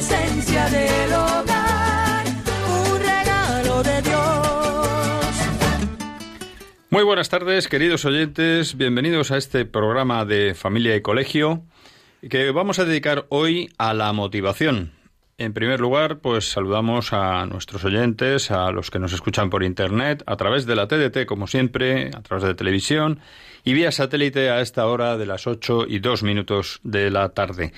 esencia del hogar, un regalo de Dios. Muy buenas tardes, queridos oyentes. Bienvenidos a este programa de Familia y Colegio que vamos a dedicar hoy a la motivación. En primer lugar, pues saludamos a nuestros oyentes, a los que nos escuchan por Internet, a través de la TDT, como siempre, a través de televisión y vía satélite a esta hora de las 8 y 2 minutos de la tarde.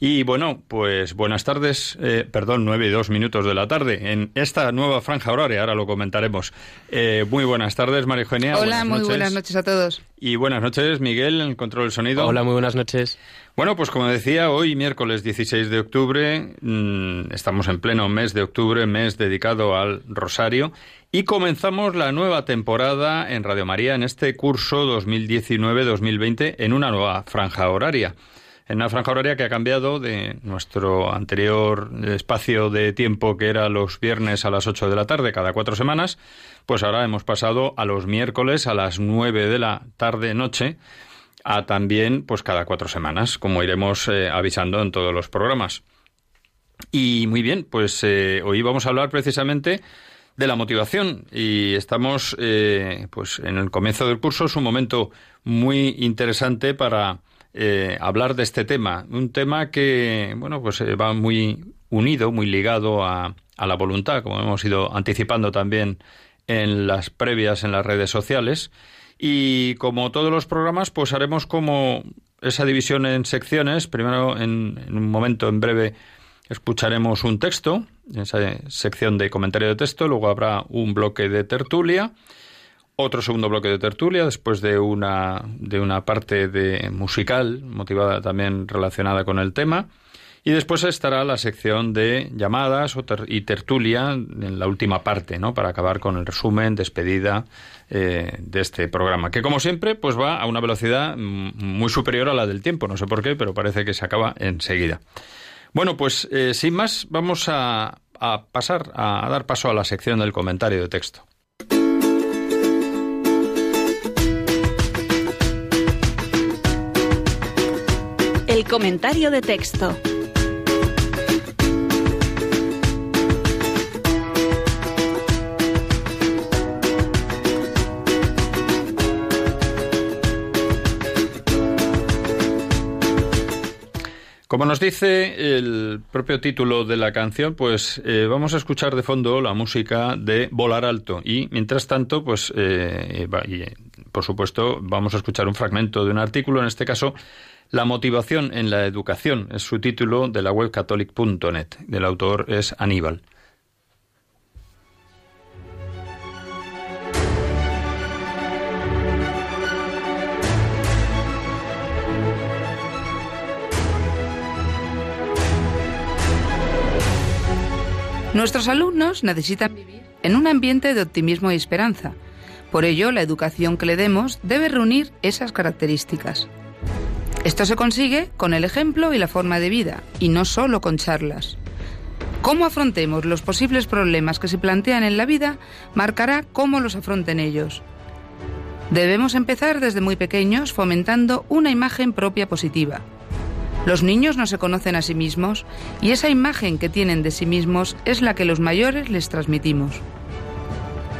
Y bueno, pues buenas tardes, eh, perdón, 9 y 2 minutos de la tarde, en esta nueva franja horaria, ahora lo comentaremos. Eh, muy buenas tardes, María Eugenia. Hola, buenas muy noches. buenas noches a todos. Y buenas noches, Miguel, en control del sonido. Hola, muy buenas noches. Bueno, pues como decía, hoy miércoles 16 de octubre, mmm, estamos en pleno mes de octubre, mes dedicado al Rosario, y comenzamos la nueva temporada en Radio María en este curso 2019-2020 en una nueva franja horaria. En una franja horaria que ha cambiado de nuestro anterior espacio de tiempo que era los viernes a las 8 de la tarde cada cuatro semanas, pues ahora hemos pasado a los miércoles a las 9 de la tarde-noche a también pues cada cuatro semanas, como iremos eh, avisando en todos los programas. Y muy bien, pues eh, hoy vamos a hablar precisamente de la motivación y estamos eh, pues en el comienzo del curso es un momento muy interesante para hablar de este tema, un tema que bueno pues va muy unido, muy ligado a, a la voluntad, como hemos ido anticipando también en las previas en las redes sociales. Y como todos los programas, pues haremos como esa división en secciones. Primero, en, en, un momento, en breve, escucharemos un texto, esa sección de comentario de texto. Luego habrá un bloque de tertulia, otro segundo bloque de tertulia, después de una, de una parte de musical, motivada también relacionada con el tema. Y después estará la sección de llamadas y tertulia en la última parte, ¿no? Para acabar con el resumen, despedida eh, de este programa, que como siempre, pues va a una velocidad muy superior a la del tiempo. No sé por qué, pero parece que se acaba enseguida. Bueno, pues eh, sin más, vamos a, a pasar a, a dar paso a la sección del comentario de texto. El comentario de texto. Como nos dice el propio título de la canción, pues eh, vamos a escuchar de fondo la música de Volar Alto. Y mientras tanto, pues eh, por supuesto vamos a escuchar un fragmento de un artículo, en este caso La motivación en la educación, es su título de la web catholic.net, del autor es Aníbal. Nuestros alumnos necesitan vivir en un ambiente de optimismo y esperanza. Por ello, la educación que le demos debe reunir esas características. Esto se consigue con el ejemplo y la forma de vida, y no solo con charlas. Cómo afrontemos los posibles problemas que se plantean en la vida marcará cómo los afronten ellos. Debemos empezar desde muy pequeños fomentando una imagen propia positiva. Los niños no se conocen a sí mismos y esa imagen que tienen de sí mismos es la que los mayores les transmitimos.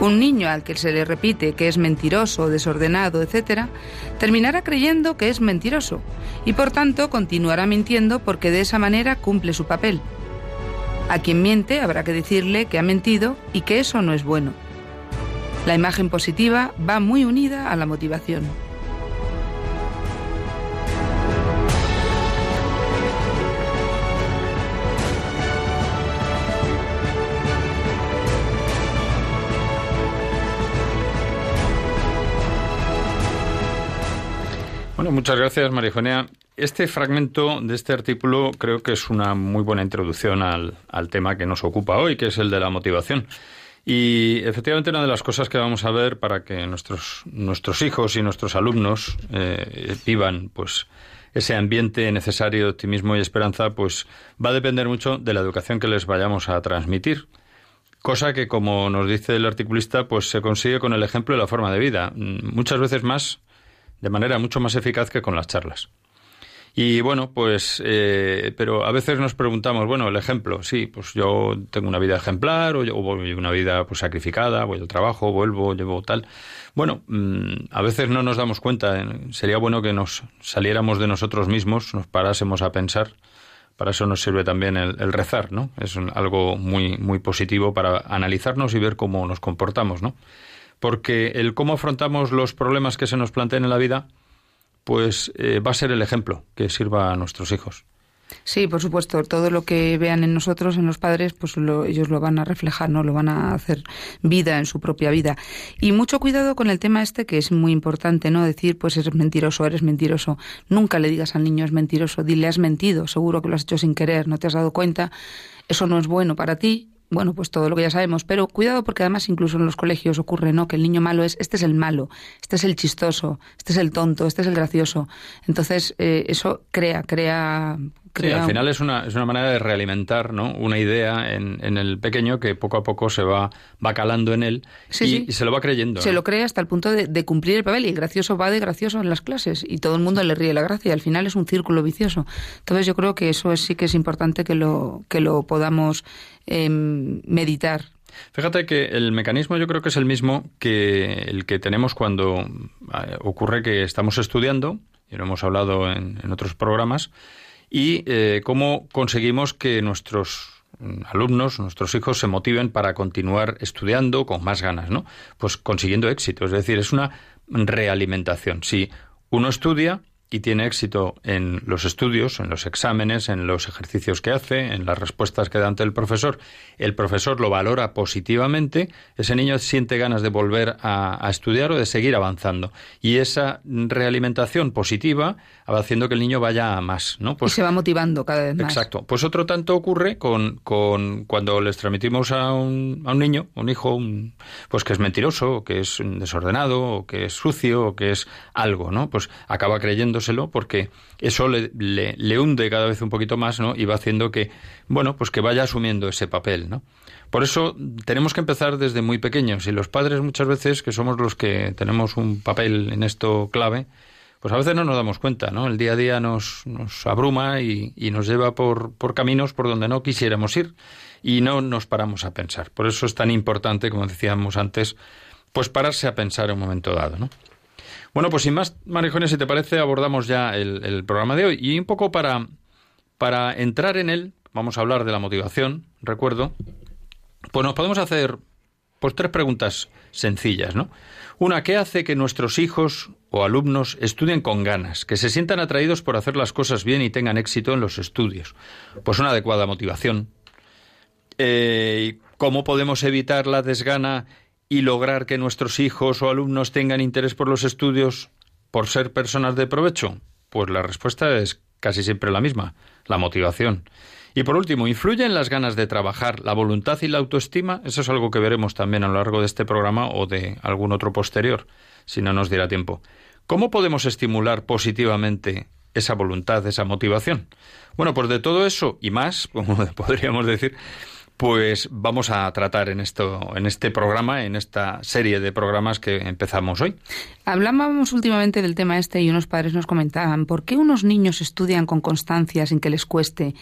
Un niño al que se le repite que es mentiroso, desordenado, etc., terminará creyendo que es mentiroso y por tanto continuará mintiendo porque de esa manera cumple su papel. A quien miente habrá que decirle que ha mentido y que eso no es bueno. La imagen positiva va muy unida a la motivación. Muchas gracias, Marijonea. Este fragmento de este artículo creo que es una muy buena introducción al, al, tema que nos ocupa hoy, que es el de la motivación. Y efectivamente una de las cosas que vamos a ver para que nuestros, nuestros hijos y nuestros alumnos eh, vivan pues ese ambiente necesario de optimismo y esperanza, pues va a depender mucho de la educación que les vayamos a transmitir. Cosa que, como nos dice el articulista, pues se consigue con el ejemplo y la forma de vida. Muchas veces más, de manera mucho más eficaz que con las charlas. Y bueno, pues, eh, pero a veces nos preguntamos, bueno, el ejemplo, sí, pues yo tengo una vida ejemplar o, yo, voy una vida pues sacrificada, voy al trabajo, vuelvo, llevo tal. Bueno, mm, a veces no nos damos cuenta. Sería bueno que nos saliéramos de nosotros mismos, nos parásemos a pensar. Para eso nos sirve también el, el rezar, ¿no? Es algo muy, muy positivo para analizarnos y ver cómo nos comportamos, ¿no? Porque el cómo afrontamos los problemas que se nos plantean en la vida, pues eh, va a ser el ejemplo que sirva a nuestros hijos. Sí, por supuesto, todo lo que vean en nosotros, en los padres, pues ellos lo van a reflejar, ¿no? Lo van a hacer vida en su propia vida. Y mucho cuidado con el tema este que es muy importante, ¿no? Decir, pues eres mentiroso, eres mentiroso. Nunca le digas al niño es mentiroso, dile has mentido, seguro que lo has hecho sin querer, no te has dado cuenta. Eso no es bueno para ti bueno, pues todo lo que ya sabemos, pero cuidado porque además incluso en los colegios ocurre, ¿no? Que el niño malo es, este es el malo, este es el chistoso, este es el tonto, este es el gracioso. Entonces, eh, eso crea, crea, Sí, al final es una, es una manera de realimentar ¿no? una idea en, en, el pequeño que poco a poco se va, va calando en él sí, y, sí. y, se lo va creyendo. Se ¿no? lo cree hasta el punto de, de, cumplir el papel y el gracioso va de gracioso en las clases y todo el mundo le ríe la gracia y al final es un círculo vicioso. Entonces yo creo que eso es, sí que es importante que lo, que lo podamos eh, meditar. Fíjate que el mecanismo yo creo que es el mismo que el que tenemos cuando eh, ocurre que estamos estudiando, y lo hemos hablado en, otros programas, y eh, cómo conseguimos que nuestros alumnos, nuestros hijos se motiven para continuar estudiando con más ganas, ¿no? Pues consiguiendo éxito, es decir, es una realimentación. Si uno estudia y tiene éxito en los estudios, en los exámenes, en los ejercicios que hace, en las respuestas que da ante el profesor, el profesor lo valora positivamente, ese niño siente ganas de volver a, a estudiar o de seguir avanzando. Y esa realimentación positiva va haciendo que el niño vaya a más, ¿no? Pues, y se va motivando cada vez más. Exacto. Pues otro tanto ocurre con, con cuando les transmitimos a un, a un niño, un hijo, un, pues que es mentiroso, o que es desordenado, o que es sucio, o que es algo, ¿no? Pues acaba porque eso le, le, le, hunde cada vez un poquito más, ¿no? Y va haciendo que, bueno, pues que vaya asumiendo ese papel, ¿no? Por eso tenemos que empezar desde muy pequeños y los padres muchas veces, que somos los que tenemos un papel en esto clave, pues a veces no nos damos cuenta, ¿no? El día a día nos, nos abruma y, y nos lleva por, por caminos por donde no quisiéramos ir y no nos paramos a pensar. Por eso es tan importante, como decíamos antes, pues pararse a pensar en un momento dado, ¿no? Bueno, pues sin más marijones, si te parece, abordamos ya el, el, programa de hoy. Y un poco para, para entrar en él, vamos a hablar de la motivación, recuerdo, pues nos podemos hacer pues tres preguntas sencillas, ¿no? Una, ¿qué hace que nuestros hijos o alumnos estudien con ganas, que se sientan atraídos por hacer las cosas bien y tengan éxito en los estudios? Pues una adecuada motivación. Eh, ¿Cómo podemos evitar la desgana y lograr que nuestros hijos o alumnos tengan interés por los estudios por ser personas de provecho? Pues la respuesta es casi siempre la misma, la motivación. Y por último, ¿influyen las ganas de trabajar, la voluntad y la autoestima? Eso es algo que veremos también a lo largo de este programa o de algún otro posterior, si no nos dirá tiempo. ¿Cómo podemos estimular positivamente esa voluntad, esa motivación? Bueno, pues de todo eso y más, como podríamos decir, pues vamos a tratar en esto, en este programa, en esta serie de programas que empezamos hoy. Hablábamos últimamente del tema este y unos padres nos comentaban por qué unos niños estudian con constancia sin que les cueste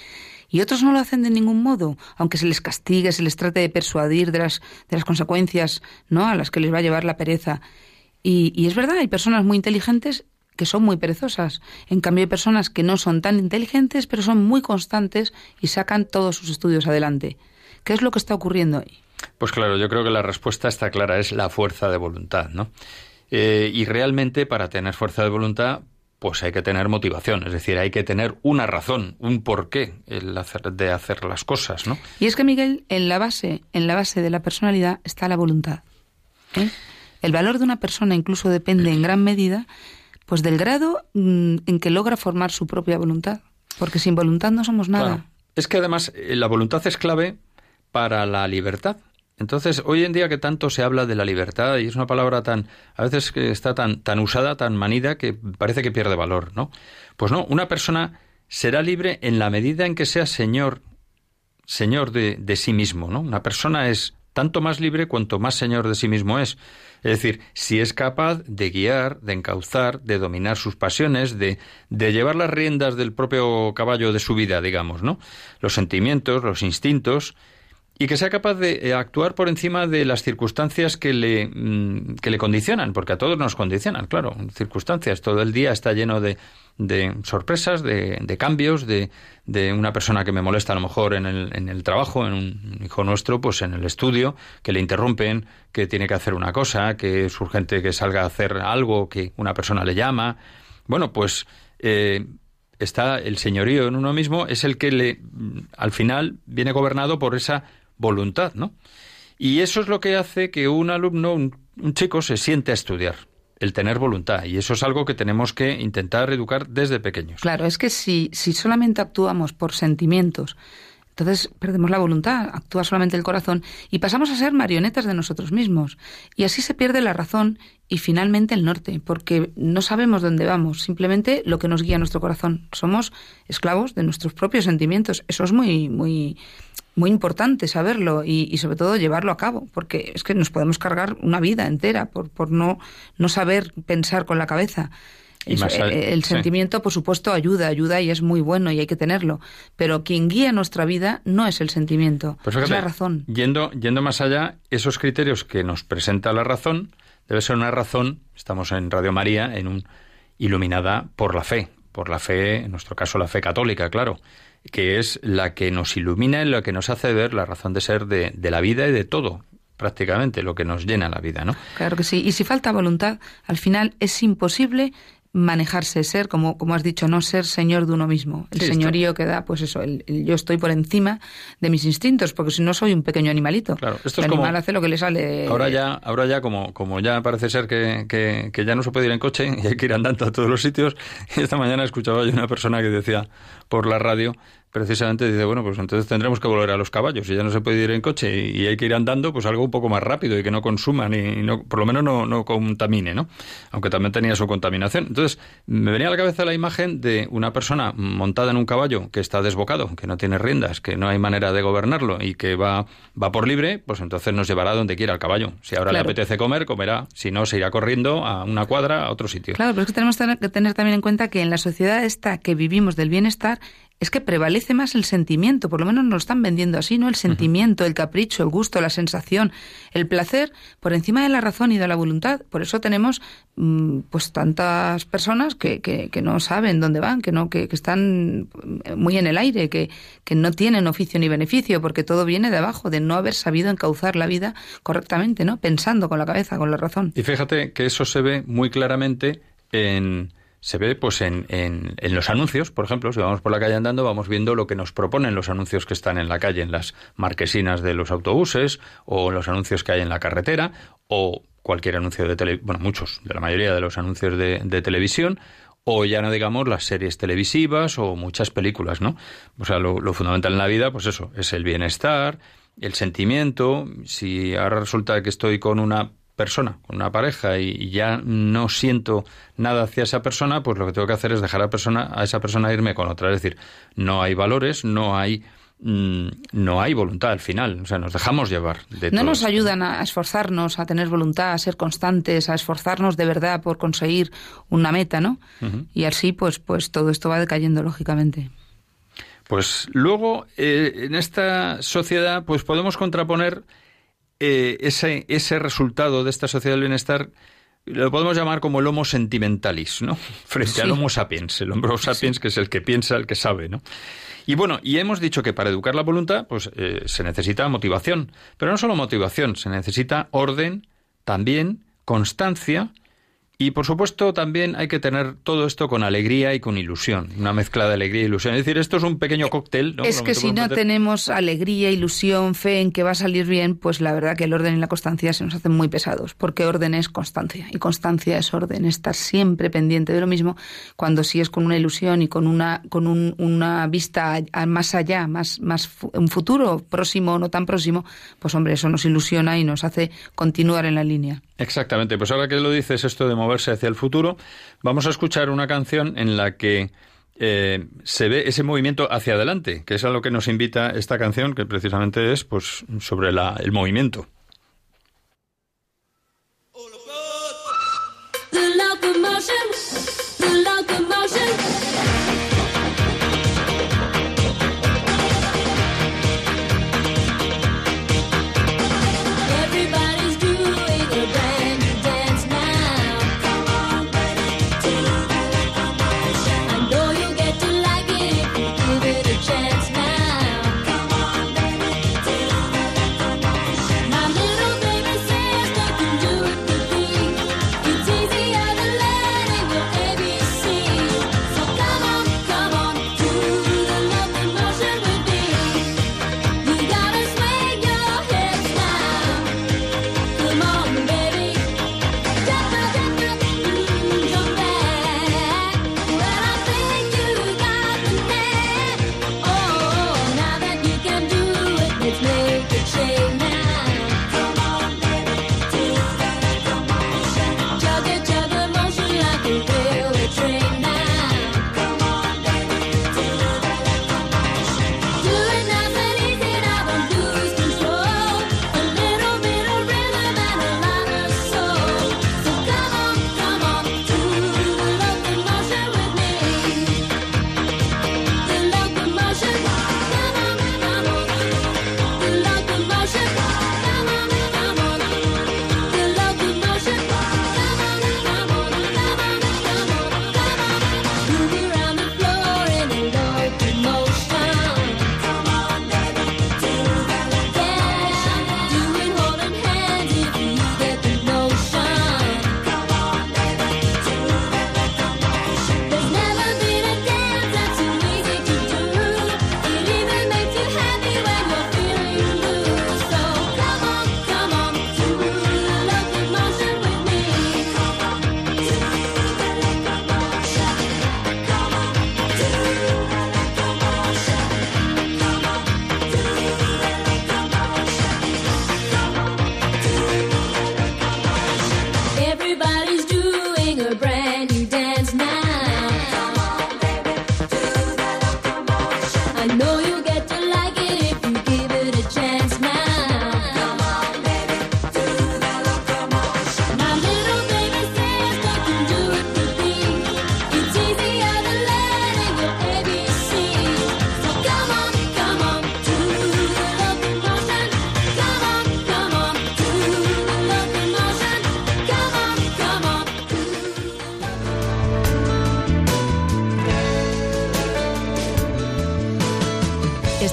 y otros no lo hacen de ningún modo, aunque se les castigue, se les trate de persuadir de las, de las consecuencias ¿no? a las que les va a llevar la pereza. Y, y es verdad, hay personas muy inteligentes que son muy perezosas. En cambio, hay personas que no son tan inteligentes, pero son muy constantes y sacan todos sus estudios adelante. ¿Qué es lo que está ocurriendo ahí? Pues claro, yo creo que la respuesta está clara, es la fuerza de voluntad, ¿no? Eh, y realmente para tener fuerza de voluntad, pues hay que tener motivación, es decir, hay que tener una razón, un porqué el hacer, de hacer las cosas, ¿no? Y es que Miguel, en la base, en la base de la personalidad está la voluntad. ¿eh? El valor de una persona incluso depende en gran medida, pues del grado mm, en que logra formar su propia voluntad, porque sin voluntad no somos nada. Es que además eh, la voluntad es clave para la libertad. Entonces, hoy en día que tanto se habla de la libertad y es una palabra tan a veces que está tan tan usada, tan manida que parece que pierde valor, ¿no? Pues no, una persona será libre en la medida en que sea señor señor de, de sí mismo, ¿no? Una persona es tanto más libre cuanto más señor de sí mismo es. Es decir, si es capaz de guiar, de encauzar, de dominar sus pasiones, de, de llevar las riendas del propio caballo de su vida, digamos, ¿no? Los sentimientos, los instintos, y que sea capaz de eh, actuar por encima de las circunstancias que le, mm, que le condicionan, porque a todos nos condicionan, claro, circunstancias. Todo el día está lleno de, de sorpresas, de, de cambios, de, de, una persona que me molesta a lo mejor en el, en el trabajo, en un hijo nuestro, pues en el estudio, que le interrumpen, que tiene que hacer una cosa, que es urgente que salga a hacer algo, que una persona le llama. Bueno, pues eh, está el señorío en uno mismo, es el que le, al final viene gobernado por esa voluntad, ¿no? Y eso es lo que hace que un alumno, un, chico, se siente a estudiar, el tener voluntad. Y eso es algo que tenemos que intentar educar desde pequeños. Claro, es que si, si solamente actuamos por sentimientos, entonces perdemos la voluntad, actúa solamente el corazón y pasamos a ser marionetas de nosotros mismos. Y así se pierde la razón y finalmente el norte, porque no sabemos dónde vamos, simplemente lo que nos guía nuestro corazón. Somos esclavos de nuestros propios sentimientos. Eso es muy, muy, muy importante saberlo y, sobre todo llevarlo a cabo, porque es que nos podemos cargar una vida entera por, por no, no saber pensar con la cabeza. Eso, al, el sí. sentimiento, por supuesto, ayuda, ayuda y es muy bueno y hay que tenerlo. Pero quien guía nuestra vida no es el sentimiento, pues fíjate, es la razón. Yendo, yendo más allá, esos criterios que nos presenta la razón debe ser una razón, estamos en Radio María, en un iluminada por la fe, por la fe, en nuestro caso la fe católica, claro, que es la que nos ilumina y la que nos hace ver la razón de ser de, de la vida y de todo, prácticamente lo que nos llena la vida, ¿no? Claro que sí. Y si falta voluntad, al final es imposible manejarse, ser, como, como has dicho, no ser señor de uno mismo. El sí, señorío esto. que da, pues eso, el, el, yo estoy por encima de mis instintos, porque si no soy un pequeño animalito. Claro, esto el es animal como, hace lo que le sale. Ahora ya, ahora ya como, como ya parece ser que, que, que, ya no se puede ir en coche y hay que ir andando a todos los sitios. Y esta mañana escuchaba yo una persona que decía por la radio precisamente dice, bueno, pues entonces tendremos que volver a los caballos. Si ya no se puede ir en coche y hay que ir andando, pues algo un poco más rápido y que no consuma, ni no, por lo menos no, no contamine, ¿no? Aunque también tenía su contaminación. Entonces, me venía a la cabeza la imagen de una persona montada en un caballo que está desbocado, que no tiene riendas, que no hay manera de gobernarlo y que va, va por libre, pues entonces nos llevará donde quiera el caballo. Si ahora claro. le apetece comer, comerá. Si no, se irá corriendo a una cuadra, a otro sitio. Claro, pero es que tenemos que tener también en cuenta que en la sociedad esta que vivimos del bienestar, es que prevalece más el sentimiento, por lo menos nos lo están vendiendo así, ¿no? El sentimiento, el capricho, el gusto, la sensación, el placer, por encima de la razón y de la voluntad. Por eso tenemos pues tantas personas que, que, que no saben dónde van, que no, que, que están muy en el aire, que, que no tienen oficio ni beneficio, porque todo viene de abajo, de no haber sabido encauzar la vida correctamente, ¿no? Pensando con la cabeza, con la razón. Y fíjate que eso se ve muy claramente en se ve pues en, en, en, los anuncios, por ejemplo, si vamos por la calle andando, vamos viendo lo que nos proponen los anuncios que están en la calle, en las marquesinas de los autobuses, o los anuncios que hay en la carretera, o cualquier anuncio de televisión, bueno, muchos, de la mayoría de los anuncios de, de, televisión, o ya no digamos las series televisivas o muchas películas, ¿no? O sea, lo, lo fundamental en la vida, pues eso, es el bienestar, el sentimiento, si ahora resulta que estoy con una persona, con una pareja y, ya no siento nada hacia esa persona, pues lo que tengo que hacer es dejar a, persona, a esa persona irme con otra. Es decir, no hay valores, no hay mm, no hay voluntad al final, o sea, nos dejamos llevar. De no todo nos esto. ayudan a esforzarnos, a tener voluntad, a ser constantes, a esforzarnos de verdad por conseguir una meta, ¿no? Y así, pues, pues todo esto va decayendo lógicamente. Pues luego, eh, en esta sociedad, pues podemos contraponer eh, ese, ese resultado de esta sociedad del bienestar, lo podemos llamar como el homo sentimentalis, ¿no? Frente Sí. al homo sapiens, el homo sapiens que es el que piensa, el que sabe, ¿no? Y bueno, y hemos dicho que para educar la voluntad, pues eh, se necesita motivación, pero no solo motivación, se necesita orden, también constancia y por supuesto también hay que tener todo esto con alegría y con ilusión, una mezcla de alegría e ilusión. Es decir, esto es un pequeño cóctel. ¿no? Es que si no meter- tenemos alegría, ilusión, fe en que va a salir bien, pues la verdad que el orden y la constancia se nos hacen muy pesados, porque orden es constancia y constancia es orden, estar siempre pendiente de lo mismo, cuando sí es con una ilusión y con una con un- una vista a- más allá, más más un futuro próximo o no tan próximo, pues hombre, eso nos ilusiona y nos hace continuar en la línea. Exactamente, pues ahora que lo dices esto de moverse hacia el futuro, vamos a escuchar una canción en la que eh, se ve ese movimiento hacia adelante, que es a lo que nos invita esta canción, que precisamente es pues sobre el movimiento.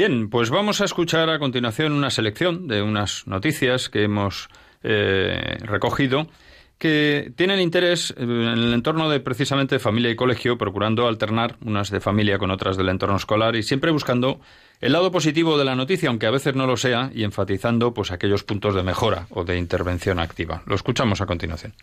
Bien, pues vamos a escuchar a continuación una selección de unas noticias que hemos eh, recogido que tienen interés en el entorno de precisamente familia y colegio, procurando alternar unas de familia con otras del entorno escolar y siempre buscando el lado positivo de la noticia, aunque a veces no lo sea, y enfatizando pues aquellos puntos de mejora o de intervención activa. Lo escuchamos a continuación.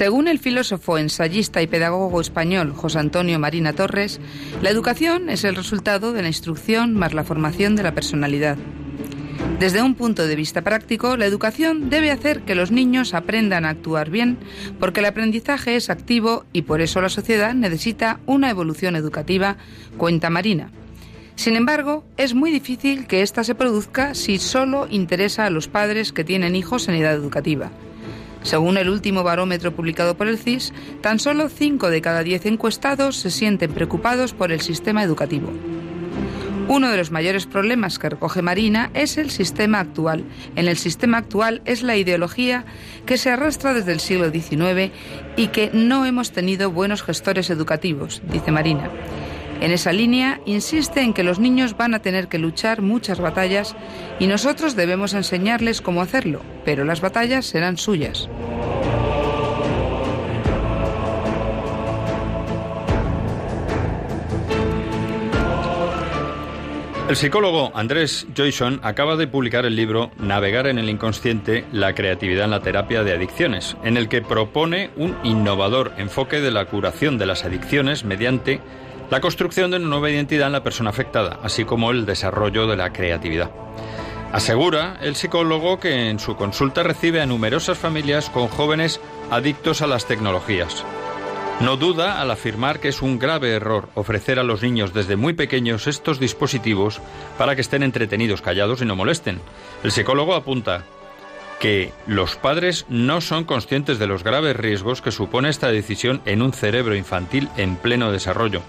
Según el filósofo, ensayista y pedagogo español José Antonio Marina Torres, la educación es el resultado de la instrucción más la formación de la personalidad. Desde un punto de vista práctico, la educación debe hacer que los niños aprendan a actuar bien, porque el aprendizaje es activo y por eso la sociedad necesita una evolución educativa, cuenta Marina. Sin embargo, es muy difícil que ésta se produzca si solo interesa a los padres que tienen hijos en edad educativa. Según el último barómetro publicado por el CIS, tan solo 5 de cada 10 encuestados se sienten preocupados por el sistema educativo. Uno de los mayores problemas que recoge Marina es el sistema actual. En el sistema actual es la ideología que se arrastra desde el siglo XIX y que no hemos tenido buenos gestores educativos, dice Marina. En esa línea insiste en que los niños van a tener que luchar muchas batallas y nosotros debemos enseñarles cómo hacerlo, pero las batallas serán suyas. El psicólogo Andrés Joyson acaba de publicar el libro Navegar en el inconsciente, la creatividad en la terapia de adicciones, en el que propone un innovador enfoque de la curación de las adicciones mediante la construcción de una nueva identidad en la persona afectada, así como el desarrollo de la creatividad. Asegura el psicólogo que en su consulta recibe a numerosas familias con jóvenes adictos a las tecnologías. No duda al afirmar que es un grave error ofrecer a los niños desde muy pequeños estos dispositivos para que estén entretenidos, callados y no molesten. El psicólogo apunta que los padres no son conscientes de los graves riesgos que supone esta decisión en un cerebro infantil en pleno desarrollo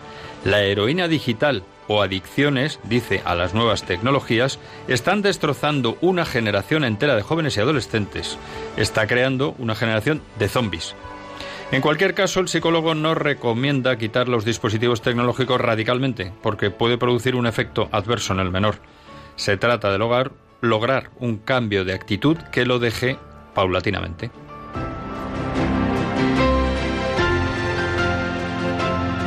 la heroína digital o adicciones, dice, a las nuevas tecnologías, están destrozando una generación entera de jóvenes y adolescentes. Está creando una generación de zombies. En cualquier caso, el psicólogo no recomienda quitar los dispositivos tecnológicos radicalmente, porque puede producir un efecto adverso en el menor. Se trata de lograr, lograr un cambio de actitud que lo deje paulatinamente.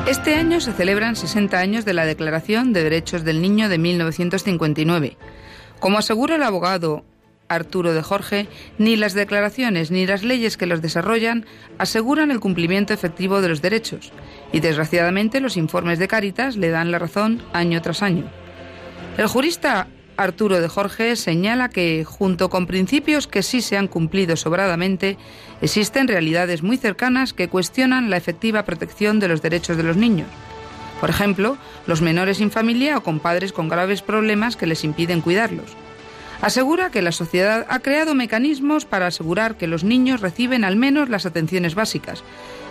Este año se celebran 60 años de la Declaración de Derechos del Niño de 1959. Como asegura el abogado Arturo de Jorge, ni las declaraciones ni las leyes que los desarrollan aseguran el cumplimiento efectivo de los derechos, y desgraciadamente los informes de Cáritas le dan la razón año tras año. El jurista Arturo de Jorge señala que, junto con principios que sí se han cumplido sobradamente, existen realidades muy cercanas que cuestionan la efectiva protección de los derechos de los niños. Por ejemplo, los menores sin familia o con padres con graves problemas que les impiden cuidarlos. Asegura que la sociedad ha creado mecanismos para asegurar que los niños reciben al menos las atenciones básicas,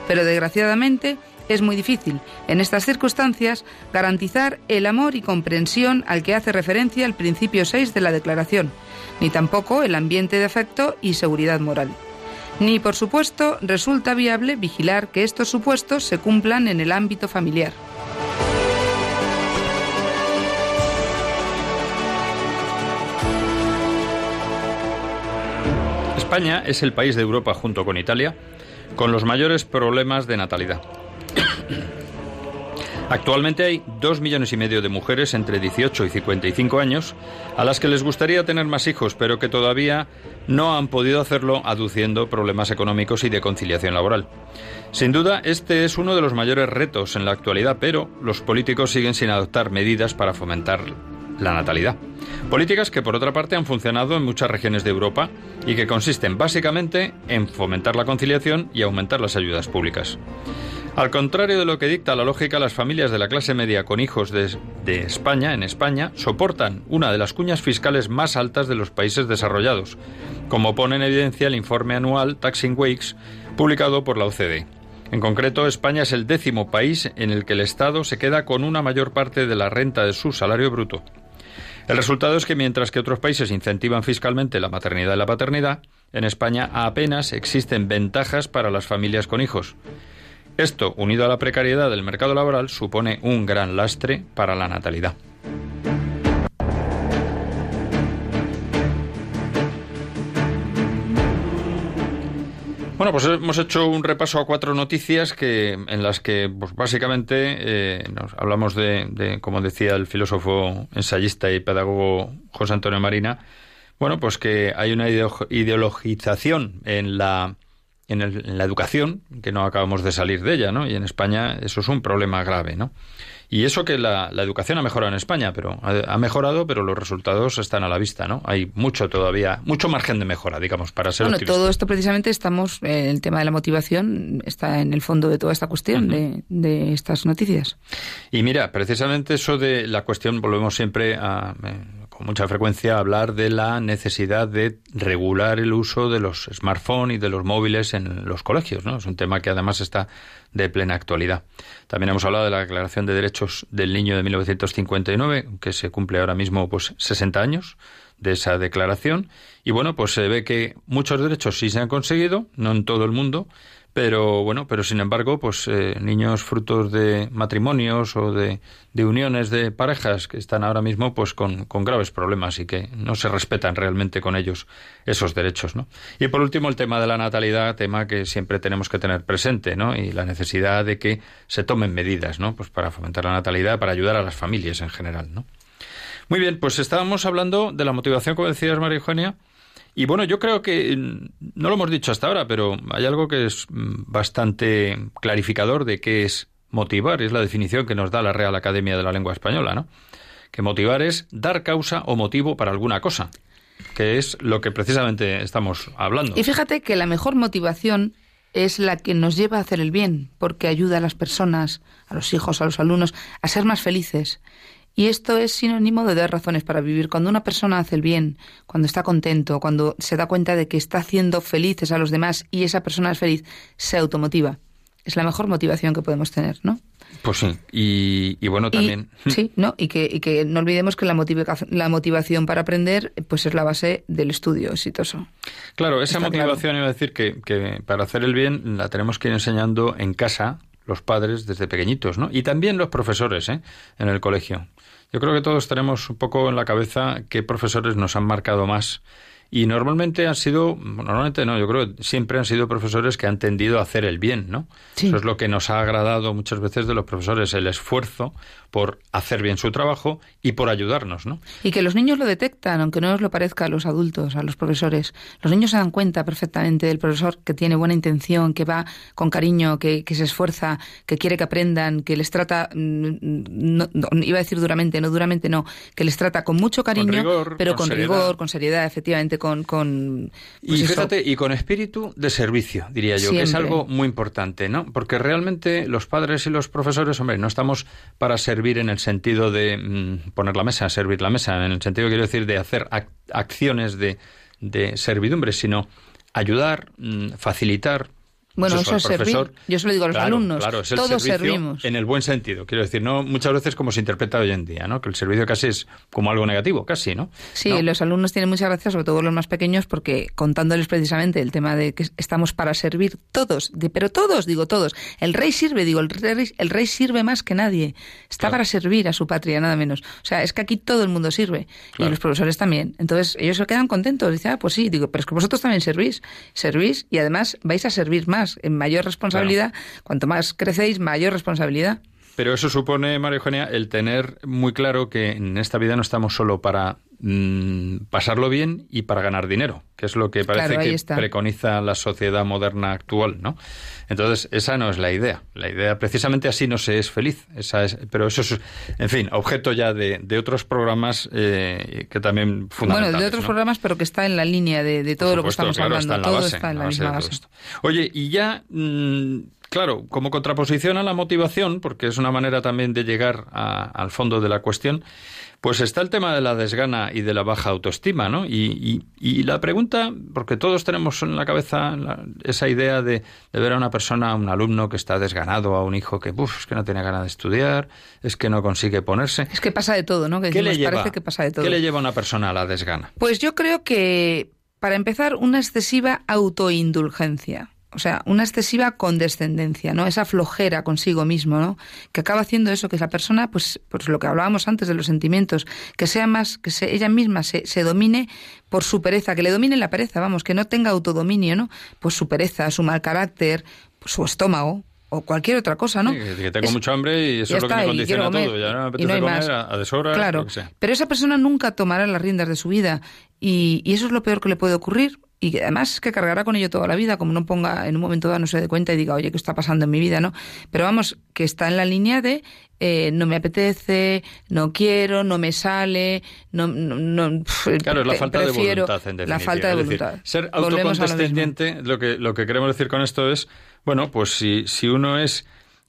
pero desgraciadamente es muy difícil, en estas circunstancias, garantizar el amor y comprensión al que hace referencia el principio 6 de la Declaración, ni tampoco el ambiente de afecto y seguridad moral. Ni, por supuesto, resulta viable vigilar que estos supuestos se cumplan en el ámbito familiar. España es el país de Europa, junto con Italia, con los mayores problemas de natalidad. Actualmente hay dos millones y medio de mujeres entre 18 y 55 años a las que les gustaría tener más hijos, pero que todavía no han podido hacerlo aduciendo problemas económicos y de conciliación laboral. Sin duda, este es uno de los mayores retos en la actualidad, pero los políticos siguen sin adoptar medidas para fomentar la natalidad. Políticas que, por otra parte, han funcionado en muchas regiones de Europa y que consisten básicamente en fomentar la conciliación y aumentar las ayudas públicas. Al contrario de lo que dicta la lógica, las familias de la clase media con hijos de, España, en España, soportan una de las cuñas fiscales más altas de los países desarrollados, como pone en evidencia el informe anual Taxing Wakes publicado por la OCDE. En concreto, España es el décimo país en el que el Estado se queda con una mayor parte de la renta de su salario bruto. El resultado es que mientras que otros países incentivan fiscalmente la maternidad y la paternidad, en España apenas existen ventajas para las familias con hijos Esto, unido a la precariedad del mercado laboral, supone un gran lastre para la natalidad. Bueno, pues hemos hecho un repaso a cuatro noticias que en las que, pues básicamente, eh, nos hablamos de, de, como decía el filósofo, ensayista y pedagogo José Antonio Marina, bueno, pues que hay una ideologización en la en, la educación, que no acabamos de salir de ella, ¿no? Y en España eso es un problema grave, ¿no? Y eso que la, educación ha mejorado en España, pero ha, mejorado, pero los resultados están a la vista, ¿no? Hay mucho todavía, mucho margen de mejora, digamos, para ser Bueno, todo esto precisamente estamos, eh, el tema de la motivación está en el fondo de toda esta cuestión de, de, estas noticias. Y mira, precisamente eso de la cuestión, volvemos siempre a... Eh, mucha frecuencia hablar de la necesidad de regular el uso de los smartphones y de los móviles en los colegios, ¿no? Es un tema que además está de plena actualidad. También hemos hablado de la Declaración de Derechos del Niño de 1959, que se cumple ahora mismo pues 60 años de esa declaración y bueno, pues se ve que muchos derechos sí se han conseguido, no en todo el mundo, pero bueno, pero sin embargo, pues eh, niños frutos de matrimonios o de, uniones de parejas que están ahora mismo pues con, con, graves problemas y que no se respetan realmente con ellos esos derechos, ¿no? Y por último el tema de la natalidad, tema que siempre tenemos que tener presente, ¿no? Y la necesidad de que se tomen medidas, ¿no? Pues para fomentar la natalidad, para ayudar a las familias en general, ¿no? Muy bien, pues estábamos hablando de la motivación, como decías María Eugenia, y bueno, yo creo que mm, no lo hemos dicho hasta ahora, pero hay algo que es mm, bastante clarificador de qué es motivar, es la definición que nos da la Real Academia de la Lengua Española, ¿no? Que motivar es dar causa o motivo para alguna cosa, que es lo que precisamente estamos hablando. Y fíjate que la mejor motivación es la que nos lleva a hacer el bien, porque ayuda a las personas, a los hijos, a los alumnos, a ser más felices. Y esto es sinónimo de dar razones para vivir. Cuando una persona hace el bien, cuando está contento, cuando se da cuenta de que está haciendo felices a los demás y esa persona es feliz, se automotiva. Es la mejor motivación que podemos tener, ¿no? Pues sí, y, bueno, también... sí, ¿no? Y que, y que no olvidemos que la, la motivación para aprender pues es la base del estudio exitoso. Claro, esa motivación, iba a decir que, que para hacer el bien la tenemos que ir enseñando en casa, los padres desde pequeñitos, ¿no? Y también los profesores, ¿eh? En el colegio. Yo creo que todos tenemos un poco en la cabeza qué profesores nos han marcado más y normalmente han sido, normalmente no, yo creo que siempre han sido profesores que han tendido a hacer el bien, ¿no? Eso es lo que nos ha agradado muchas veces de los profesores, el esfuerzo por hacer bien su trabajo y por ayudarnos, ¿no? Y que los niños lo detectan, aunque no nos lo parezca a los adultos, a los profesores. Los niños se dan cuenta perfectamente del profesor que tiene buena intención, que va con cariño, que, se esfuerza, que quiere que aprendan, que les trata, mm, iba a decir duramente, no duramente no, que les trata con mucho cariño, pero con, rigor, con seriedad, efectivamente, con... con pues y fíjate, y con espíritu de servicio, diría yo, que es algo muy importante, ¿no? Porque realmente los padres y los profesores, hombre, no estamos para servir servir en el sentido de mm, poner la mesa, servir la mesa, en el sentido, quiero decir, de hacer acciones de, de servidumbre, sino ayudar, mm, facilitar, bueno, eso, es servir. Yo se lo digo a los alumnos. Claro, es el Todos servimos. En el buen sentido, quiero decir, no muchas veces como se interpreta hoy en día, ¿no? Que el servicio casi es como algo negativo, casi, ¿no? Sí, los alumnos tienen mucha gracia, sobre todo los más pequeños, porque contándoles precisamente el tema de que estamos para servir todos, pero todos, digo todos. El rey sirve, digo, el rey, el rey sirve más que nadie. Está para servir a su patria, nada menos. O sea, es que aquí todo el mundo sirve. Y los profesores también. Entonces, ellos se quedan contentos. Dicen, ah, pues sí, digo, pero es que vosotros también servís. Servís y además vais a servir más en mayor responsabilidad. Cuanto más crecéis, mayor responsabilidad. Pero eso supone, María Eugenia, el tener muy claro que en esta vida no estamos solo para mm, pasarlo bien y para ganar dinero, que es lo que parece que preconiza la sociedad moderna actual, ¿no? Entonces, esa no es la idea. La idea, precisamente así no se es feliz. Esa es, pero eso es, en fin, objeto ya de, otros programas eh, que también fundamentales. Bueno, de otros programas, pero que está en la línea de, todo lo que estamos hablando. todo está en la, misma base. Oye, y ya... Mm, claro, como contraposición a la motivación, porque es una manera también de llegar al fondo de la cuestión, pues está el tema de la desgana y de la baja autoestima, ¿no? Y, la pregunta, porque todos tenemos en la cabeza esa idea de, ver a una persona, a un alumno que está desganado, a un hijo que, uff, es que no tiene ganas de estudiar, es que no consigue ponerse. Es que pasa de todo, ¿no? Que ¿Qué le lleva, parece que pasa de todo. ¿Qué le lleva a una persona a la desgana? Pues yo creo que, para empezar, una excesiva autoindulgencia. O sea, una excesiva condescendencia, ¿no? Esa flojera consigo mismo, ¿no? Que acaba haciendo eso, que la persona, pues, pues lo que hablábamos antes de los sentimientos, que sea más, que se, ella misma se, se domine por su pereza, que le domine la pereza, vamos, que no tenga autodominio, ¿no? Pues su pereza, su mal carácter, su estómago, o cualquier otra cosa, ¿no? que tengo mucho hambre y eso es lo que me condiciona todo. Ya no me apetece comer a, deshora. Claro, pero esa persona nunca tomará las riendas de su vida y, y, eso es lo peor que le puede ocurrir y que además que cargará con ello toda la vida, como no ponga en un momento dado no se dé cuenta y diga, oye, ¿qué está pasando en mi vida? ¿no? Pero vamos, que está en la línea de eh, no me apetece, no quiero, no me sale, no... no, claro, es la falta de voluntad, en La falta de voluntad. ser autocondescendiente, lo, lo, que, lo que queremos decir con esto es bueno, pues si, si uno es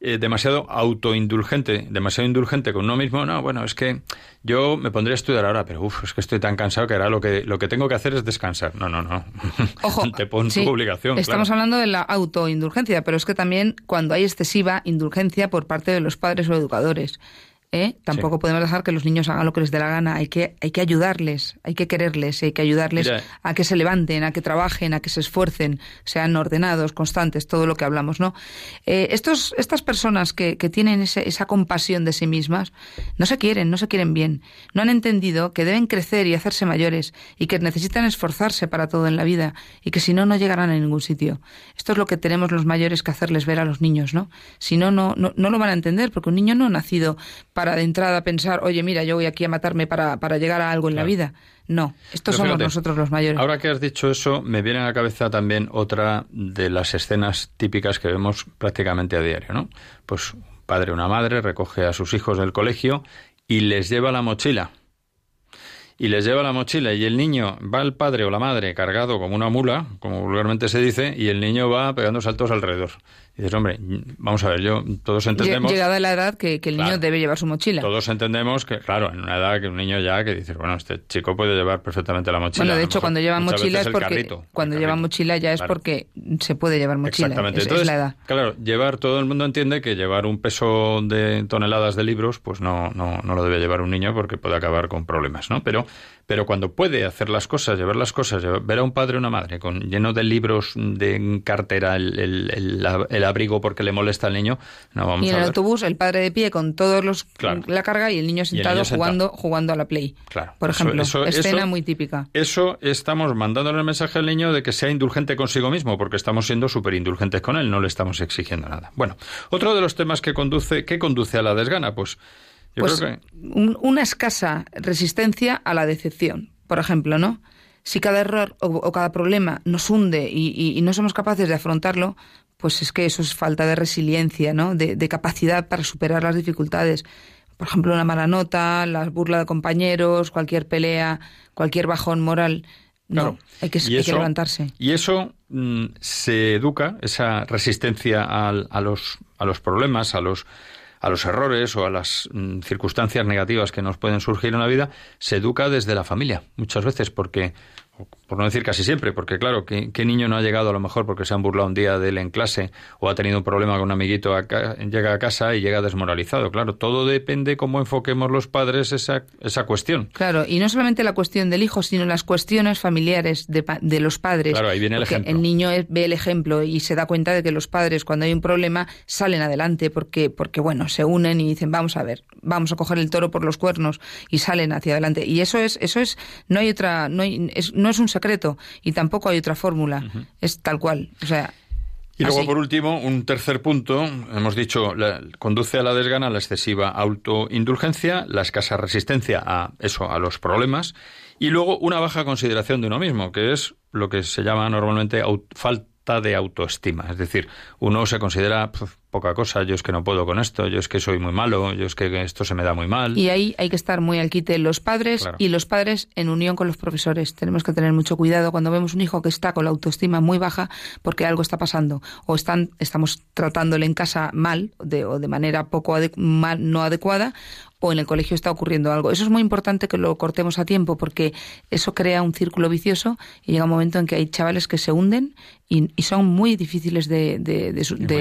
eh, demasiado autoindulgente, demasiado indulgente con uno mismo, no, bueno, es que yo me pondría a estudiar ahora, pero uff, es que estoy tan cansado que ahora lo que, lo que tengo que hacer es descansar. No, no, no. Ojo, te pon tu obligación. Estamos hablando de la autoindulgencia, pero es que también cuando hay excesiva indulgencia por parte de los padres o educadores. ¿Eh? Tampoco podemos dejar que los niños hagan lo que les dé la gana. Hay que, hay que ayudarles, hay que quererles, hay que ayudarles a que se levanten, a que trabajen, a que se esfuercen, sean ordenados, constantes, todo lo que hablamos, ¿no? Eh, estos, estas personas que, que tienen esa compasión de sí mismas no se quieren, no se quieren bien. No han entendido que deben crecer y hacerse mayores y que necesitan esforzarse para todo en la vida y que si no, no llegarán a ningún sitio. Esto es lo que tenemos los mayores que hacerles ver a los niños, ¿no? Si no, no, no, no lo van a entender porque un niño no ha nacido para para de entrada pensar, oye, mira, yo voy aquí a matarme para, para llegar a algo en la vida. No, estos somos nosotros los mayores. Ahora que has dicho eso, me viene a la cabeza también otra de las escenas típicas que vemos prácticamente a diario, ¿no? Pues un padre o una madre recoge a sus hijos del colegio y les lleva la mochila. Y les lleva la mochila y el niño va el padre o la madre cargado como una mula, como vulgarmente se dice, y el niño va pegando saltos alrededor. Y dices, hombre, vamos a ver, yo todos entendemos... Llegada la edad que, el niño debe llevar su mochila. Todos entendemos que, claro, en una edad que un niño ya que dices, bueno, este chico puede llevar perfectamente la mochila. Bueno, de hecho, cuando llevan mochila es porque... cuando llevan mochila ya es porque se puede llevar mochila. Exactamente. Es, Entonces, la edad. Claro, llevar, todo el mundo entiende que llevar un peso de toneladas de libros, pues no, no, no lo debe llevar un niño porque puede acabar con problemas, ¿no? Pero, pero cuando puede hacer las cosas, llevar las cosas, ver a un padre o una madre con lleno de libros de cartera, el, el, el abrigo porque le molesta al niño. No, vamos y en el autobús el padre de pie con todos los la carga y el niño sentado jugando jugando a la play. Claro. Por ejemplo, escena muy típica. Eso estamos mandándole el mensaje al niño de que sea indulgente consigo mismo, porque estamos siendo súper indulgentes con él, no le estamos exigiendo nada. Bueno, otro de los temas que conduce, ¿qué conduce a la desgana? Pues yo pues creo que... una escasa resistencia a la decepción, por ejemplo, ¿no? si cada error o, cada problema nos hunde y, no somos capaces de afrontarlo, pues es que eso es falta de resiliencia, ¿no? De, capacidad para superar las dificultades. Por ejemplo, una mala nota, la burla de compañeros, cualquier pelea, cualquier bajón moral. No, hay, que, levantarse. Y eso mm, se educa, esa resistencia a, los, a los problemas, a los, a los errores o a las mm, circunstancias negativas que nos pueden surgir en la vida, se educa desde la familia, muchas veces, porque por no decir casi siempre, porque claro, ¿qué, niño no ha llegado a lo mejor porque se han burlado un día de él en clase o ha tenido un problema con un amiguito, llega a casa y llega desmoralizado? Claro, todo depende cómo enfoquemos los padres esa, esa cuestión. Claro, y no solamente la cuestión del hijo, sino las cuestiones familiares de, de los padres. Claro, ahí viene el ejemplo. El niño ve el ejemplo y se da cuenta de que los padres, cuando hay un problema, salen adelante porque, porque bueno, se unen y dicen, vamos a ver, vamos a coger el toro por los cuernos y salen hacia adelante. Y eso es, eso es, no hay otra, no, hay, no es un secreto y tampoco hay otra fórmula. Es tal cual. O sea. Y luego, por último, un tercer punto, hemos dicho, conduce a la desgana la excesiva autoindulgencia, la escasa resistencia a eso, a los problemas, y luego una baja consideración de uno mismo, que es lo que se llama normalmente falta de autoestima. Es decir, uno se considera poca cosa, yo es que no puedo con esto, yo es que soy muy malo, yo es que esto se me da muy mal. Y ahí hay que estar muy al quite los padres y los padres en unión con los profesores. Tenemos que tener mucho cuidado cuando vemos un hijo que está con la autoestima muy baja porque algo está pasando o están estamos tratándole en casa mal de, o de manera poco mal, no adecuada o en el colegio está ocurriendo algo. Eso es muy importante que lo cortemos a tiempo porque eso crea un círculo vicioso y llega un momento en que hay chavales que se hunden y, son muy difíciles de,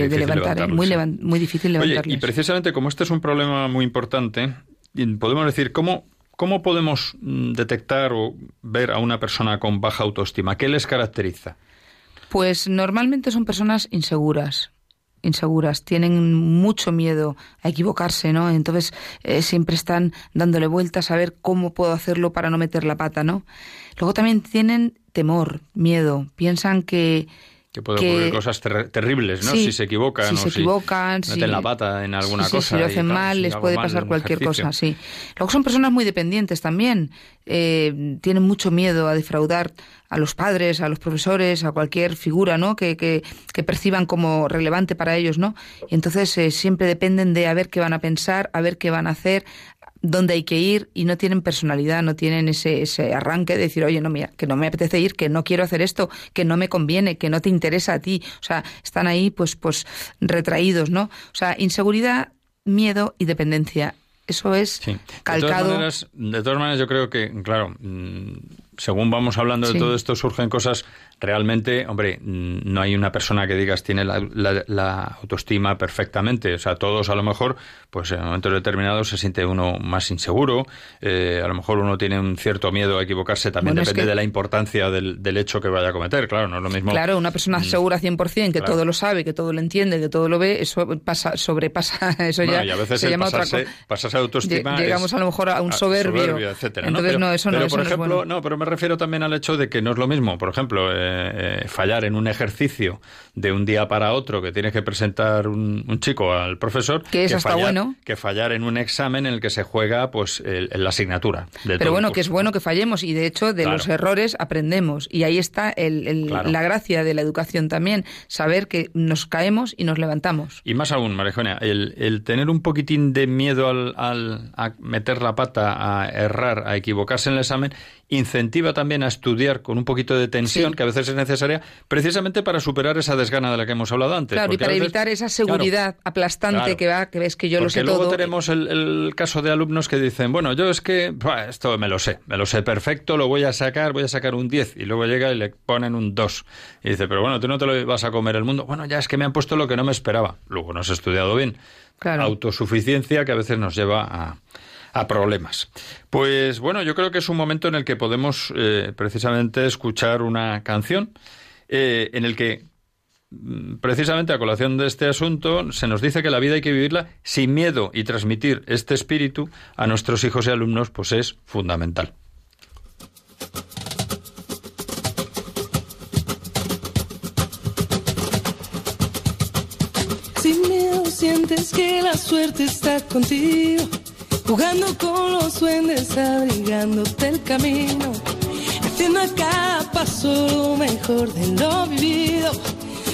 levantar, muy, muy difícil levantarles. y precisamente como este es un problema muy importante, podemos decir, ¿cómo, ¿cómo podemos mm, detectar o ver a una persona con baja autoestima? ¿Qué les caracteriza? Pues normalmente son personas inseguras, inseguras, tienen mucho miedo a equivocarse, ¿no? Entonces eh, siempre están dándole vueltas a ver cómo puedo hacerlo para no meter la pata, ¿no? Luego también tienen temor, miedo, piensan que que puede ocurrir cosas terribles, ¿no? si se equivocan si se equivocan, si meten la pata en alguna cosa. Si lo hacen mal, les puede pasar cualquier cosa, sí. Luego son personas muy dependientes también. Eh, tienen mucho miedo a defraudar a los padres, a los profesores, a cualquier figura, ¿no? Que, que, que perciban como relevante para ellos, ¿no? Y entonces eh, siempre dependen de a ver qué van a pensar, a ver qué van a hacer, dónde hay que ir y no tienen personalidad, no tienen ese, ese arranque de decir, oye, no, mira, que no me apetece ir, que no quiero hacer esto, que no me conviene, que no te interesa a ti. O sea, están ahí pues, pues retraídos, ¿no? O sea, inseguridad, miedo y dependencia. Eso es calcado. De todas, maneras, yo creo que, claro, mm, según vamos hablando de todo esto, surgen cosas realmente, hombre, no hay una persona que digas tiene la, autoestima perfectamente. O sea, todos a lo mejor, pues en momentos determinados se siente uno más inseguro. Eh, a lo mejor uno tiene un cierto miedo a equivocarse. También depende de la importancia del, hecho que vaya a cometer. Claro, no es lo mismo. Claro, una persona mm. segura 100%, que todo lo sabe, que todo lo entiende, que todo lo ve, eso pasa, sobrepasa. Eso ya y a veces se llama pasarse, otra Pasarse autoestima. Llegamos a lo mejor a un soberbio. etcétera, Entonces, ¿no? eso no, por ejemplo, no, pero me refiero también al hecho de que no es lo mismo, por ejemplo, eh, eh, fallar en un ejercicio de un día para otro que tienes que presentar un, chico al profesor que, eso está bueno. que fallar en un examen en el que se juega pues la asignatura pero bueno que es bueno que fallemos y de hecho de los errores aprendemos. Y ahí está el, la gracia de la educación también saber que nos caemos y nos levantamos. Y más aún María el, el tener un poquitín de miedo al, al, a meter la pata a errar a equivocarse en el examen incentiva también a estudiar con un poquito de tensión, que a veces es necesaria, precisamente para superar esa desgana de la que hemos hablado antes. Claro, y para evitar esa seguridad aplastante que va, que ves que yo lo sé luego todo. tenemos el, caso de alumnos que dicen, bueno, yo es que esto me lo sé, me lo sé perfecto, lo voy a sacar, voy a sacar un 10, y luego llega y le ponen un 2. Y dice, pero bueno, tú no te lo vas a comer el mundo. Bueno, ya es que me han puesto lo que no me esperaba. Luego no has estudiado bien. Claro. Autosuficiencia que a veces nos lleva a a problemas. Pues bueno, yo creo que es un momento en el que podemos eh, precisamente escuchar una canción eh, en el que mm, precisamente a colación de este asunto se nos dice que la vida hay que vivirla sin miedo y transmitir este espíritu a nuestros hijos y alumnos pues es fundamental. Sin miedo sientes que la suerte está contigo jugando con los duendes, abrigándote el camino, haciendo a cada paso mejor de lo vivido,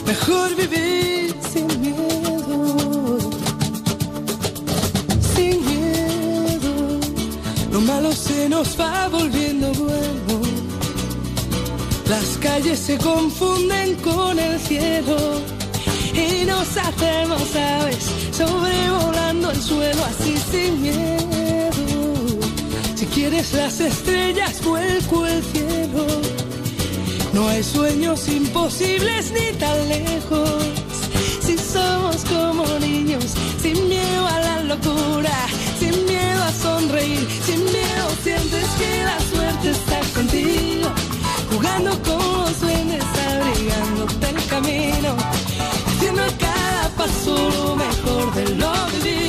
mejor vivir sin miedo, sin miedo, lo malo se nos va volviendo bueno, las calles se confunden con el cielo. Y nos hacemos aves sobrevolando el suelo así sin miedo. Quieres las estrellas, vuelco el cielo. No hay sueños imposibles ni tan lejos. Si somos como niños, sin miedo a la locura, sin miedo a sonreír, sin miedo sientes que la suerte está contigo, jugando con los duendes, abrigándote el camino haciendo cada paso lo mejor de lo vivido,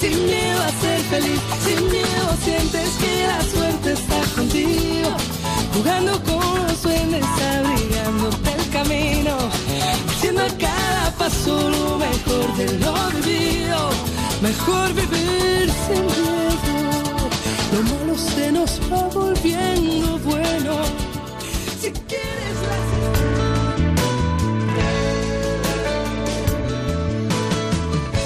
sin miedo a ser feliz, sin miedo sientes que la suerte está contigo, jugando con los sueños, abrigándote el camino, haciendo cada paso lo mejor de lo vivido, mejor vivir sin miedo. Lo malo se nos va volviendo bueno.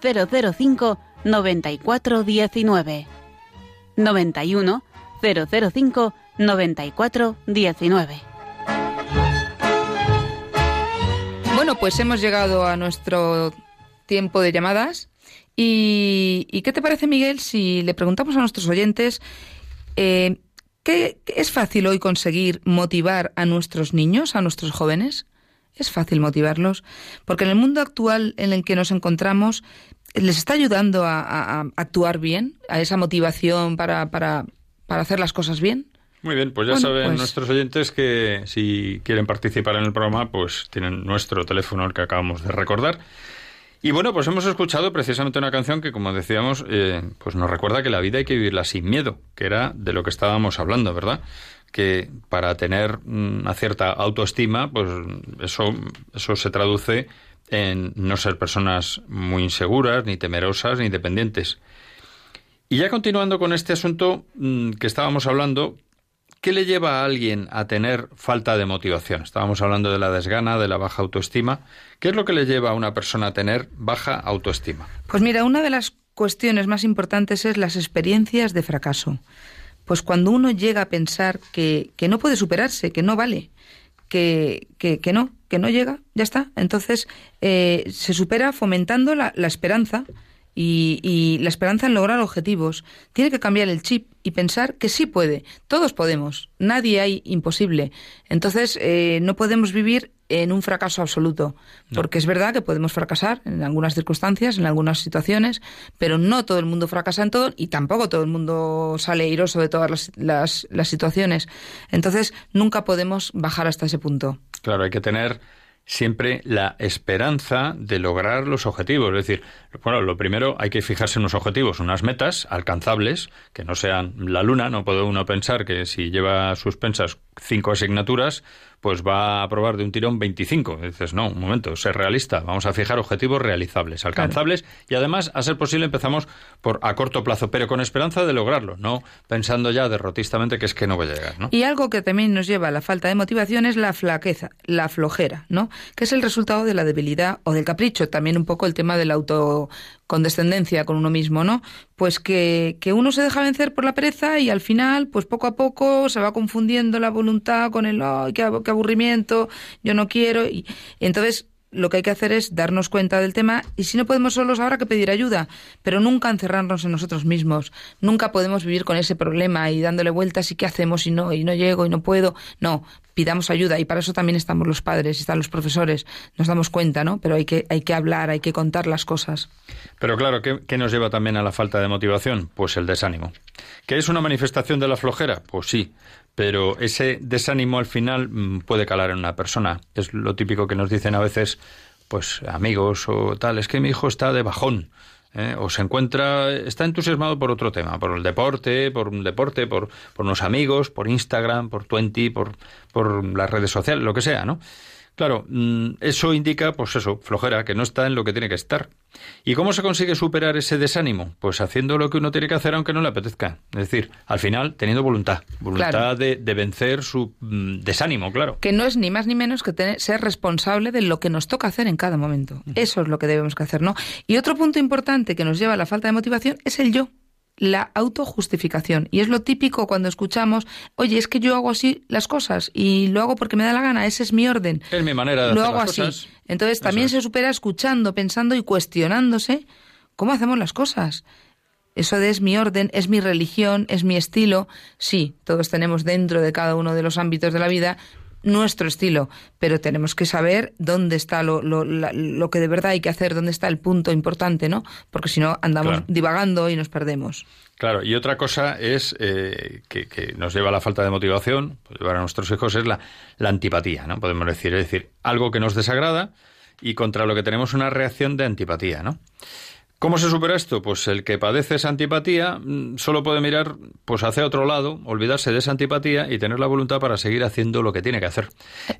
005 94 19. 91 005 94 19. Bueno, pues hemos llegado a nuestro tiempo de llamadas. ¿Y, y qué te parece, Miguel, si le preguntamos a nuestros oyentes eh, ¿Qué es fácil hoy conseguir motivar a nuestros niños, a nuestros jóvenes? Es fácil motivarlos, porque en el mundo actual en el que nos encontramos les está ayudando a, actuar bien, a esa motivación para, para, para, hacer las cosas bien. Muy bien, pues ya saben pues nuestros oyentes que si quieren participar en el programa, pues tienen nuestro teléfono, el que acabamos de recordar. Y bueno, pues hemos escuchado precisamente una canción que, como decíamos, eh, pues nos recuerda que la vida hay que vivirla sin miedo, que era de lo que estábamos hablando, ¿verdad? Que para tener una cierta autoestima, pues eso, eso se traduce en no ser personas muy inseguras, ni temerosas, ni dependientes. Y ya continuando con este asunto mm, que estábamos hablando, ¿Qué le lleva a alguien a tener falta de motivación? Estábamos hablando de la desgana, de la baja autoestima. ¿Qué es lo que le lleva a una persona a tener baja autoestima? Pues mira, una de las cuestiones más importantes es las experiencias de fracaso. Pues cuando uno llega a pensar que, que no puede superarse, que no vale, que, que, que, no, que no llega, ya está. Entonces eh, se supera fomentando la, la esperanza y, la esperanza en lograr objetivos. Tiene que cambiar el chip y pensar que sí puede. Todos podemos. Nadie hay imposible. Entonces, eh, no podemos vivir en un fracaso absoluto. Porque es verdad que podemos fracasar en algunas circunstancias, en algunas situaciones, pero no todo el mundo fracasa en todo y tampoco todo el mundo sale airoso de todas las, las, las situaciones. Entonces, nunca podemos bajar hasta ese punto. Claro, hay que tener siempre la esperanza de lograr los objetivos. Es decir, bueno, lo primero hay que fijarse unos objetivos, unas metas alcanzables, que no sean la luna. No puede uno pensar que si lleva suspensas cinco asignaturas, pues va a aprobar de un tirón 25. dices, no, un momento, ser realista. Vamos a fijar objetivos realizables, alcanzables y además, a ser posible, empezamos por a corto plazo, pero con esperanza de lograrlo, no pensando ya derrotistamente que es que no voy a llegar. ¿no? Y algo que también nos lleva a la falta de motivación es la flaqueza, la flojera, ¿no? Que es el resultado de la debilidad o del capricho. También un poco el tema del auto condescendencia con uno mismo, ¿no? Pues que, que, uno se deja vencer por la pereza y al final, pues poco a poco se va confundiendo la voluntad con el, ay, qué, aburrimiento, yo no quiero. Y, entonces lo que hay que hacer es darnos cuenta del tema y si no podemos solos habrá que pedir ayuda, pero nunca encerrarnos en nosotros mismos. Nunca podemos vivir con ese problema y dándole vueltas y qué hacemos y no y no llego y no puedo. No, pidamos ayuda y para eso también estamos los padres están los profesores. Nos damos cuenta, ¿no? Pero hay que hay que hablar, hay que contar las cosas. Pero claro, ¿qué, qué nos lleva también a la falta de motivación? Pues el desánimo. ¿Qué es una manifestación de la flojera? Pues sí, pero ese desánimo al final mm, puede calar en una persona. Es lo típico que nos dicen a veces, pues amigos o tal, es que mi hijo está de bajón. ¿eh? o se encuentra, está entusiasmado por otro tema, por el deporte, por un deporte, por, por unos amigos, por Instagram, por Twenty, por, por las redes sociales, lo que sea, ¿no? Claro, mm, eso indica, pues eso, flojera, que no está en lo que tiene que estar. ¿Y cómo se consigue superar ese desánimo? Pues haciendo lo que uno tiene que hacer aunque no le apetezca. Es decir, al final, teniendo voluntad. Voluntad de, vencer su mm, desánimo, claro. Que no es ni más ni menos que tener, ser responsable de lo que nos toca hacer en cada momento. Eso es lo que debemos que hacer, ¿no? Y otro punto importante que nos lleva a la falta de motivación es el yo la autojustificación. Y es lo típico cuando escuchamos, oye, es que yo hago así las cosas y lo hago porque me da la gana, ese es mi orden. Es mi manera de lo hacer hago las así. Entonces también se supera escuchando, pensando y cuestionándose cómo hacemos las cosas. eso de es mi orden, es mi religión, es mi estilo. Sí, todos tenemos dentro de cada uno de los ámbitos de la vida nuestro estilo, pero tenemos que saber dónde está lo, lo, lo, que de verdad hay que hacer, dónde está el punto importante, ¿no? Porque si no, andamos divagando y nos perdemos. Claro, y otra cosa es eh, que, nos lleva a la falta de motivación, pues llevar a nuestros hijos, es la, la antipatía, ¿no? Podemos decir, es decir, algo que nos desagrada y contra lo que tenemos una reacción de antipatía, ¿no? ¿Cómo se supera esto? Pues el que padece esa antipatía mm, solo puede mirar pues hacia otro lado, olvidarse de esa antipatía y tener la voluntad para seguir haciendo lo que tiene que hacer.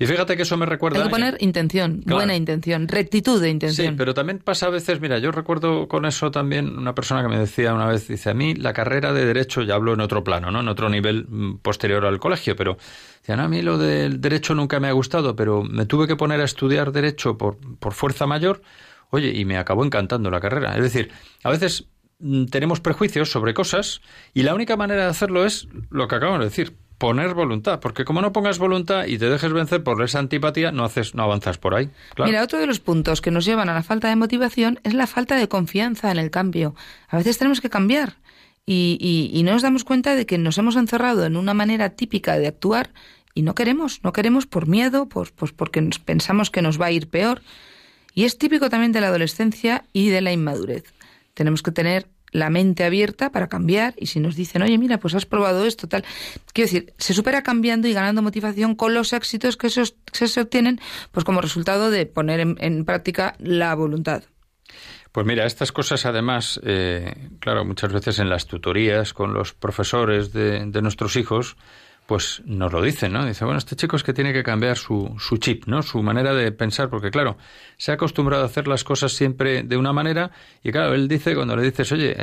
Y fíjate que eso me recuerda... Hay que poner intención, buena intención, rectitud de intención. Sí, pero también pasa a veces, mira, yo recuerdo con eso también una persona que me decía una vez, dice, a mí la carrera de Derecho, ya hablo en otro plano, ¿no? En otro nivel mm, posterior al colegio, pero decía, no, a mí lo del Derecho nunca me ha gustado, pero me tuve que poner a estudiar Derecho por, por fuerza mayor Oye, y me acabó encantando la carrera. Es decir, a veces mm, tenemos prejuicios sobre cosas y la única manera de hacerlo es lo que acabamos de decir, poner voluntad, porque como no pongas voluntad y te dejes vencer por esa antipatía, no haces, no avanzas por ahí. Mira, otro de los puntos que nos llevan a la falta de motivación es la falta de confianza en el cambio. A veces tenemos que cambiar y, y no nos damos cuenta de que nos hemos encerrado en una manera típica de actuar y no queremos, no queremos por miedo, pues, pues porque pensamos que nos va a ir peor. Y es típico también de la adolescencia y de la inmadurez. Tenemos que tener la mente abierta para cambiar y si nos dicen, oye, mira, pues has probado esto, tal. Quiero decir, se supera cambiando y ganando motivación con los éxitos que, se obtienen, pues como resultado de poner en, práctica la voluntad. Pues mira, estas cosas además, eh, claro, muchas veces en las tutorías con los profesores de nuestros hijos, pues nos lo dicen, ¿no? Dice, bueno, este chico es que tiene que cambiar su, su chip, ¿no? Su manera de pensar, porque claro, se ha acostumbrado a hacer las cosas siempre de una manera y claro, él dice, cuando le dices, oye,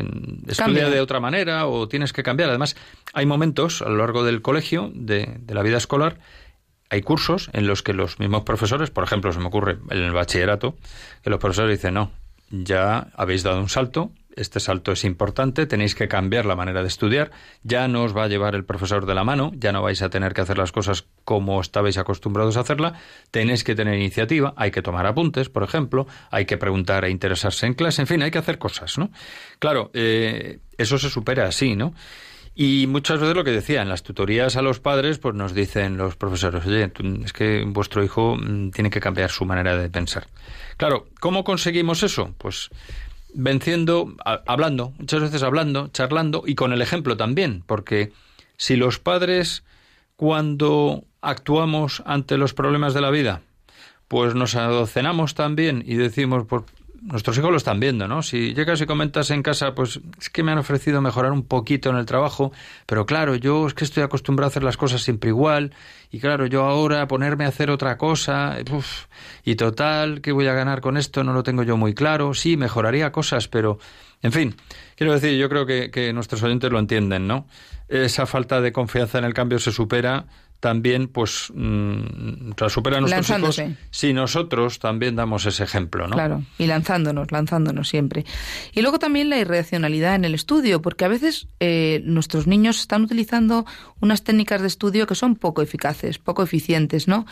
estudia de otra manera o tienes que cambiar. Además, hay momentos a lo largo del colegio, de, de la vida escolar, hay cursos en los que los mismos profesores, por ejemplo, se me ocurre en el bachillerato, que los profesores dicen, no, ya habéis dado un salto, este salto es importante, tenéis que cambiar la manera de estudiar, ya no os va a llevar el profesor de la mano, ya no vais a tener que hacer las cosas como estabais acostumbrados a hacerla, tenéis que tener iniciativa, hay que tomar apuntes, por ejemplo, hay que preguntar e interesarse en clase, en fin, hay que hacer cosas, ¿no? Claro, eh, eso se supera así, ¿no? Y muchas veces lo que decía, en las tutorías a los padres, pues nos dicen los profesores, oye, es que vuestro hijo mm, tiene que cambiar su manera de pensar. Claro, ¿cómo conseguimos eso? Pues venciendo, hablando, muchas veces hablando, charlando y con el ejemplo también, porque si los padres cuando actuamos ante los problemas de la vida, pues nos adocenamos también y decimos, por, nuestros hijos lo están viendo, ¿no? Si llegas y comentas en casa, pues es que me han ofrecido mejorar un poquito en el trabajo, pero claro, yo es que estoy acostumbrado a hacer las cosas siempre igual, y claro, yo ahora ponerme a hacer otra cosa, y total, ¿qué voy a ganar con esto? No lo tengo yo muy claro. Sí, mejoraría cosas, pero, en fin, quiero decir, yo creo que nuestros oyentes lo entienden, ¿no? Esa falta de confianza en el cambio se supera también pues mm, supera a nuestros hijos si nosotros también damos ese ejemplo, ¿no? Claro, y lanzándonos, lanzándonos siempre. Y luego también la irracionalidad en el estudio, porque a veces eh, nuestros niños están utilizando unas técnicas de estudio que son poco eficaces, poco eficientes, ¿no?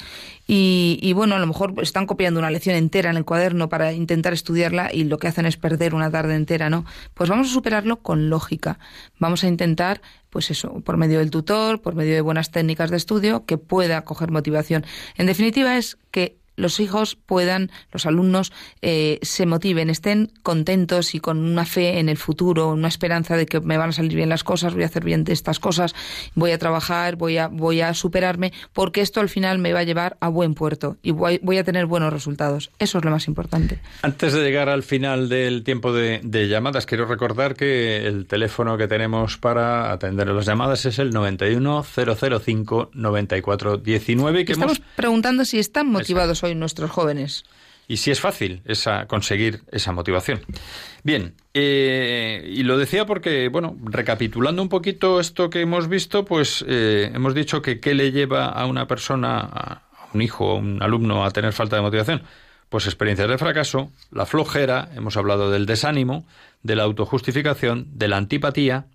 Y, y bueno, a lo mejor están copiando una lección entera en el cuaderno para intentar estudiarla y lo que hacen es perder una tarde entera, ¿no? Pues vamos a superarlo con lógica. Vamos a intentar pues eso, por medio del tutor, por medio de buenas técnicas de estudio, que pueda coger motivación. En definitiva, es que los hijos puedan, los alumnos, eh, se motiven, estén contentos y con una fe en el futuro, una esperanza de que me van a salir bien las cosas, voy a hacer bien estas cosas, voy a trabajar, voy a, voy a superarme, porque esto al final me va a llevar a buen puerto y voy, voy a tener buenos resultados. Eso es lo más importante. Antes de llegar al final del tiempo de, llamadas, quiero recordar que el teléfono que tenemos para atender las llamadas es el 91 005 94 19. Que Estamos preguntando si están motivados hoy nuestros jóvenes. Y si es fácil esa, conseguir esa motivación. Bien, eh, y lo decía porque, bueno, recapitulando un poquito esto que hemos visto, pues eh, hemos dicho que qué le lleva a una persona, a un hijo, a un alumno, a tener falta de motivación. Pues experiencias de fracaso, la flojera, hemos hablado del desánimo, de la autojustificación, de la antipatía,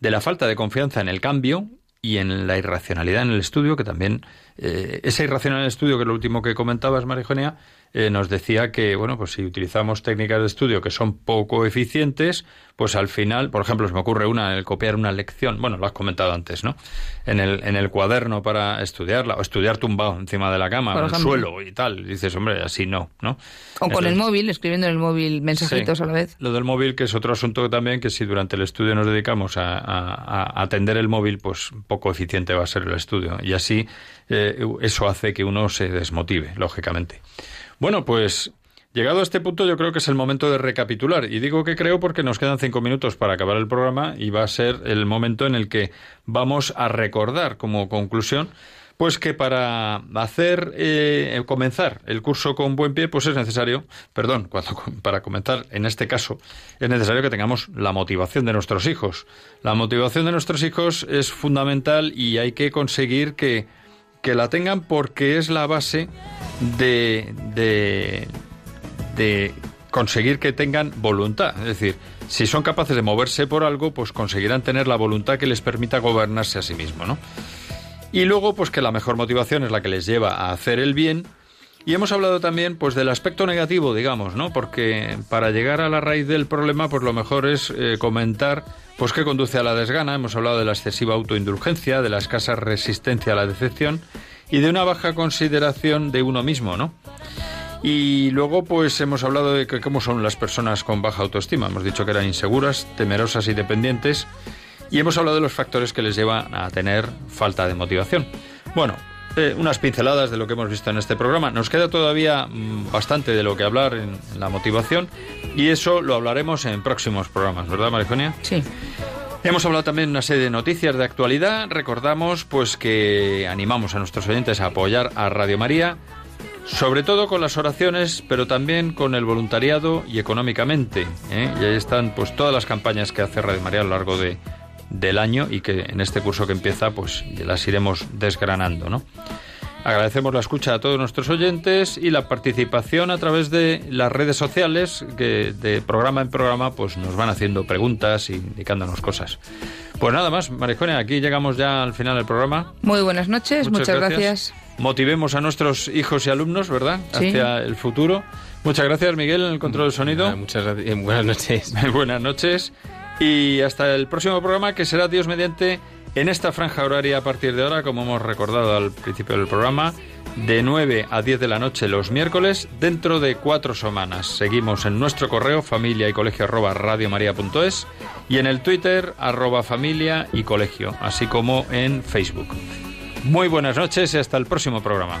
de la falta de confianza en el cambio y en la irracionalidad en el estudio, que también eh, esa irracionalidad en el estudio, que es lo último que comentabas, María eh, nos decía que, bueno, pues si utilizamos técnicas de estudio que son poco eficientes, pues al final, por ejemplo, se me ocurre una, el copiar una lección, bueno, lo has comentado antes, ¿no? En el, en el cuaderno para estudiarla, o estudiar tumbado encima de la cama, en el suelo y tal. dices, hombre, así no, ¿no? O con el móvil, escribiendo en el móvil mensajitos a la vez. Lo del móvil, que es otro asunto también, que si durante el estudio nos dedicamos a, a atender el móvil, pues poco eficiente va a ser el estudio. Y así eh, eso hace que uno se desmotive, lógicamente. Bueno, pues Llegado a este punto, yo creo que es el momento de recapitular. Y digo que creo porque nos quedan cinco minutos para acabar el programa y va a ser el momento en el que vamos a recordar como conclusión. Pues que para hacer, eh, comenzar el curso con buen pie, pues es necesario, perdón, cuando, para comenzar, en este caso, es necesario que tengamos la motivación de nuestros hijos. La motivación de nuestros hijos es fundamental y hay que conseguir que, que la tengan porque es la base de, de, de conseguir que tengan voluntad. Es decir, si son capaces de moverse por algo, pues conseguirán tener la voluntad que les permita gobernarse a sí mismos, ¿no? Y luego, pues que la mejor motivación es la que les lleva a hacer el bien. Y hemos hablado también, pues, del aspecto negativo, digamos, ¿no? Porque para llegar a la raíz del problema, pues lo mejor es eh, comentar, pues, qué conduce a la desgana. Hemos hablado de la excesiva autoindulgencia, de la escasa resistencia a la decepción y de una baja consideración de uno mismo, ¿no? Y luego, pues hemos hablado de cómo son las personas con baja autoestima. Hemos dicho que eran inseguras, temerosas y dependientes. Y hemos hablado de los factores que les llevan a tener falta de motivación. Bueno, eh, unas pinceladas de lo que hemos visto en este programa. Nos queda todavía mm, bastante de lo que hablar en, la motivación y eso lo hablaremos en próximos programas, ¿verdad, Marijonia? Sí. Hemos hablado también de una serie de noticias de actualidad. Recordamos pues que animamos a nuestros oyentes a apoyar a Radio María sobre todo con las oraciones, pero también con el voluntariado y económicamente. ¿eh? Y ahí están pues todas las campañas que hace Radio María a lo largo de, del año y que en este curso que empieza pues las iremos desgranando, ¿no? Agradecemos la escucha a todos nuestros oyentes y la participación a través de las redes sociales que de programa en programa pues nos van haciendo preguntas y indicándonos cosas. Pues nada más, Marijone, aquí llegamos ya al final del programa. Muy buenas noches, muchas, gracias motivemos a nuestros hijos y alumnos, ¿verdad? Hacia el futuro. Muchas gracias, Miguel, en el control del sonido. muchas gracias. Buenas noches. buenas noches. Y hasta el próximo programa, que será Dios mediante en esta franja horaria a partir de ahora, como hemos recordado al principio del programa, de 9 a 10 de la noche los miércoles, dentro de cuatro semanas. Seguimos en nuestro correo familia y colegio arroba radiomaria.es y en el Twitter arroba familia y colegio, así como en Facebook. Muy buenas noches y hasta el próximo programa.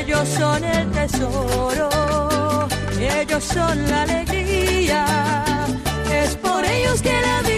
ellos son el tesoro, ellos son la alegría. Es por ellos que la vida